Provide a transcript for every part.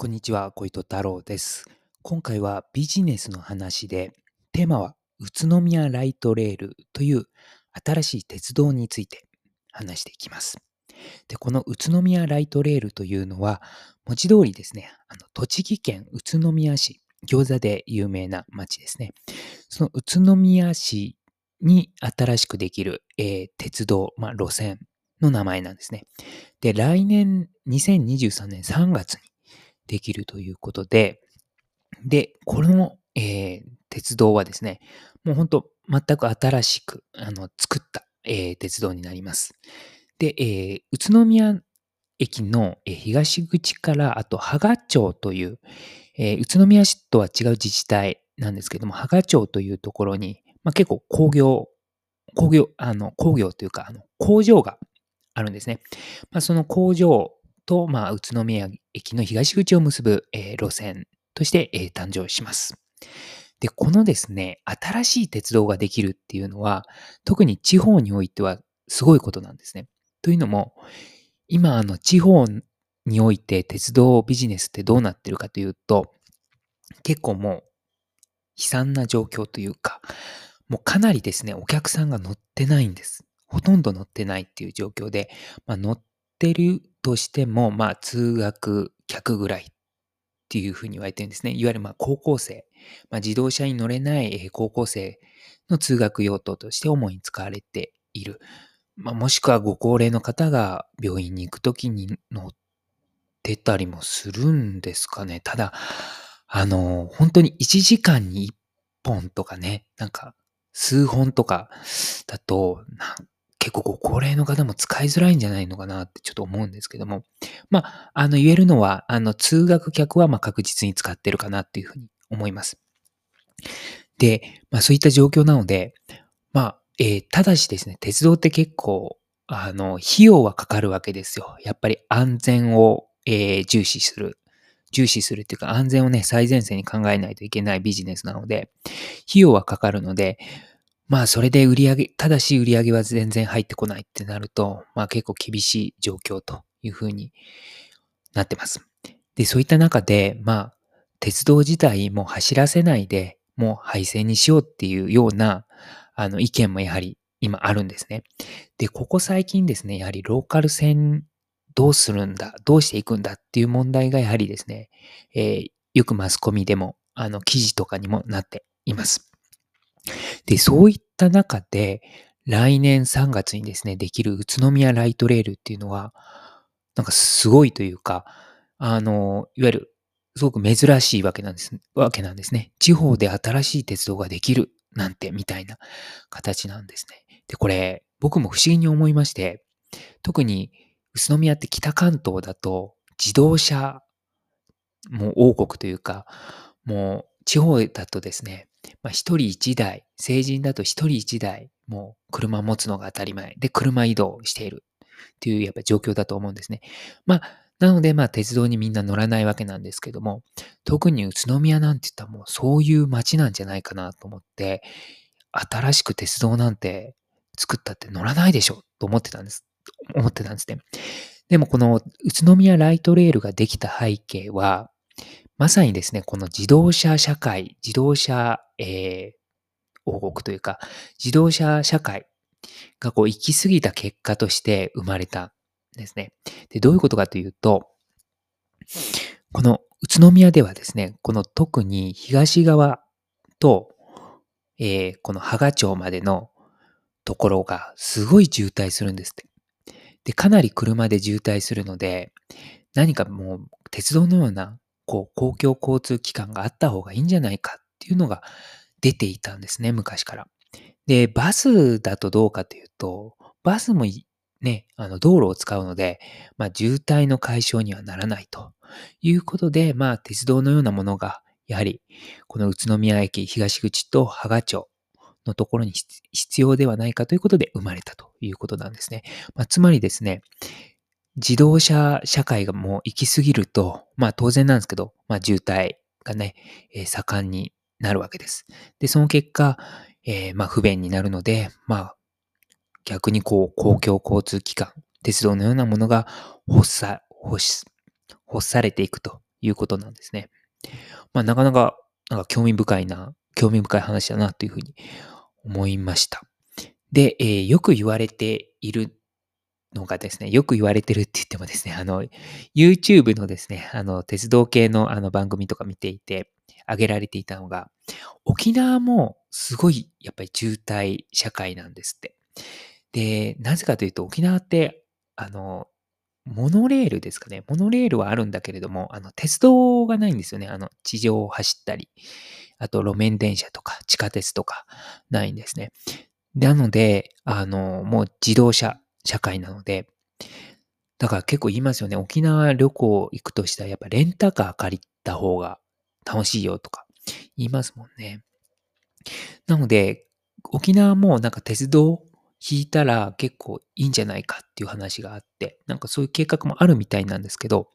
こんにちは、小糸太郎です。今回はビジネスの話で、テーマは宇都宮ライトレールという新しい鉄道について話していきます。で、この宇都宮ライトレールというのは、文字通りですね、あの栃木県宇都宮市、餃子で有名な町ですね。その宇都宮市に新しくできる、えー鉄道、まあ、路線の名前なんですね。で、来年2023年3月にできるということで、で、この、えー鉄道はですね、もう本当全く新しくあの作った、えー鉄道になります。で、えー宇都宮駅の東口から、あと、芳賀町という、えー宇都宮市とは違う自治体なんですけども、芳賀町というところに、まあ、結構工業、工業、あの工業というか、あの工場があるんですね。まあ、その工場と、まあ、宇都宮駅の東口を結ぶ、えー路線として、えー誕生します。で、このですね、新しい鉄道ができるっていうのは、特に地方においてはすごいことなんですね。というのも、今、あの、地方において鉄道ビジネスってどうなってるかというと、結構もう悲惨な状況というか、もうかなりですね、お客さんが乗ってないんです。ほとんど乗ってないっていう状況で、まあ、乗ってるとしても、まあ、通学客ぐらいっていうふうに言われてるんですね。いわゆるまあ高校生、まあ、自動車に乗れない高校生の通学用途として主に使われている。まあ、もしくはご高齢の方が病院に行くときに乗ってたりもするんですかね。ただ、あの、本当に1時間に1本とかね、なんか数本とかだと、なん結構ご高齢の方も使いづらいんじゃないのかなってちょっと思うんですけども、まあ、あの言えるのは、あの通学客はま確実に使ってるかなっていうふうに思います。で、まあそういった状況なので、まあ、えーただしですね、鉄道って結構、あの、費用はかかるわけですよ。やっぱり安全を、えー重視する。重視するっていうか、安全をね、最前線に考えないといけないビジネスなので、費用はかかるので、まあ、それで売り上げ、ただし売り上げは全然入ってこないってなると、まあ結構厳しい状況というふうになってます。で、そういった中で、まあ、鉄道自体も走らせないで、もう廃線にしようっていうような、あの、意見もやはり今あるんですね。で、ここ最近ですね、やはりローカル線どうするんだ、どうしていくんだっていう問題がやはりですね、えーよくマスコミでも、あの、記事とかにもなっています。で、そういった中で、来年3月にですね、できる宇都宮ライトレールっていうのは、なんかすごいというか、あの、いわゆる、すごく珍しいわけなんです、わけなんですね。地方で新しい鉄道ができるなんて、みたいな形なんですね。で、これ、僕も不思議に思いまして、特に宇都宮って北関東だと、自動車もう王国というか、もう地方だとですね、まあ、一人一台、成人だと一人一台、もう車持つのが当たり前で、車移動しているっていうやっぱ状況だと思うんですね。まあ、なので、まあ、鉄道にみんな乗らないわけなんですけども、特に宇都宮なんて言ったらもうそういう街なんじゃないかなと思って、新しく鉄道なんて作ったって乗らないでしょと思ってたんです。思ってたんですね。でもこの宇都宮ライトレールができた背景は、まさにですね、この自動車社会、自動車、えー王国というか、自動車社会がこう行き過ぎた結果として生まれたんですね。で、どういうことかというと、この宇都宮ではですね、この特に東側と、えーこの芳賀町までのところがすごい渋滞するんですって。で、かなり車で渋滞するので、何かもう鉄道のようなこう公共交通機関があった方がいいんじゃないかっていうのが出ていたんですね、昔から。で、バスだとどうかというと、バスもね、あの道路を使うので、まあ、渋滞の解消にはならないということで、まあ、鉄道のようなものが、やはり、この宇都宮駅東口と芳賀町のところに必必要ではないかということで生まれたということなんですね。まあ、つまりですね、自動車社会がもう行き過ぎると、まあ当然なんですけど、まあ渋滞がね、えー盛んになるわけです。で、その結果、えーまあ不便になるので、まあ逆にこう公共交通機関、鉄道のようなものが発さ、発し、発されていくということなんですね。まあ、なかなか、なんか興味深いな、興味深い話だなというふうに思いました。で、えー、よく言われているのがですね、よく言われてるって言ってもですね、あの、YouTube のですね、あの、鉄道系のあの番組とか見ていて、挙げられていたのが、沖縄もすごいやっぱり渋滞社会なんですって。で、なぜかというと沖縄って、あの、モノレールですかね。モノレールはあるんだけれども、あの、鉄道がないんですよね。あの、地上を走ったり、あと路面電車とか地下鉄とかないんですね。なので、あの、もう自動車社会なので、だから結構言いますよね。沖縄旅行行くとしたらやっぱレンタカー借りた方が楽しいよとか言いますもんね。なので、沖縄もなんか鉄道引いたら結構いいんじゃないかっていう話があって、なんかそういう計画もあるみたいなんですけど、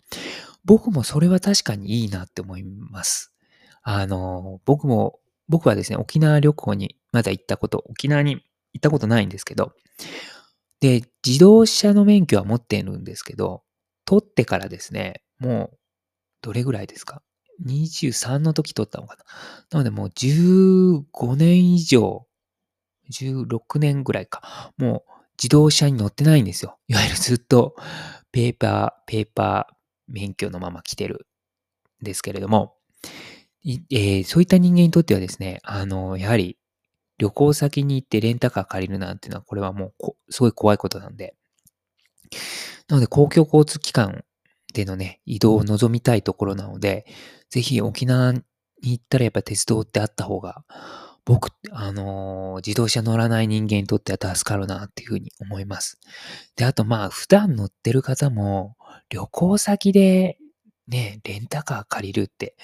僕もそれは確かにいいなって思います。あの、僕も、僕はですね、沖縄旅行にまだ行ったこと、沖縄に行ったことないんですけど、で、自動車の免許は持っているんですけど、取ってからですね、もう、どれぐらいですか ?23 の時取ったのかな？なのでもう15年以上、16年ぐらいか。もう自動車に乗ってないんですよ。いわゆるずっとペーパー、ペーパー免許のまま来てるんですけれども、えー、そういった人間にとってはですね、あの、やはり旅行先に行ってレンタカー借りるなんていうのは、これはもうすごい怖いことなんで。なので、公共交通機関でのね、移動を望みたいところなので、ぜひ沖縄に行ったらやっぱ鉄道ってあった方が、僕、あのー、自動車乗らない人間にとっては助かるなっていうふうに思います。で、あとまあ、普段乗ってる方も、旅行先でね、レンタカー借りるって、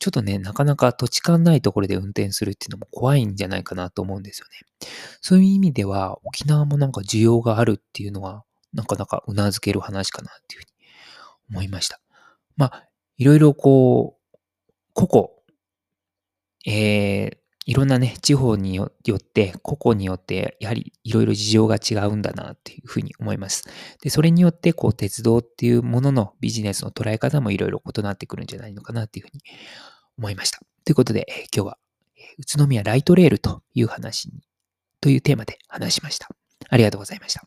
ちょっとね、なかなか土地勘ないところで運転するっていうのも怖いんじゃないかなと思うんですよね。そういう意味では、沖縄もなんか需要があるっていうのは、なかなか頷ける話かなっていうふうに思いました。まあ、いろいろこう、個々、えー、いろんなね、地方によって、個々によって、やはりいろいろ事情が違うんだなっていうふうに思います。で、それによって、こう、鉄道っていうもののビジネスの捉え方もいろいろ異なってくるんじゃないのかなっていうふうに思いました。ということで、今日は、宇都宮ライトレールという話に、というテーマで話しました。ありがとうございました。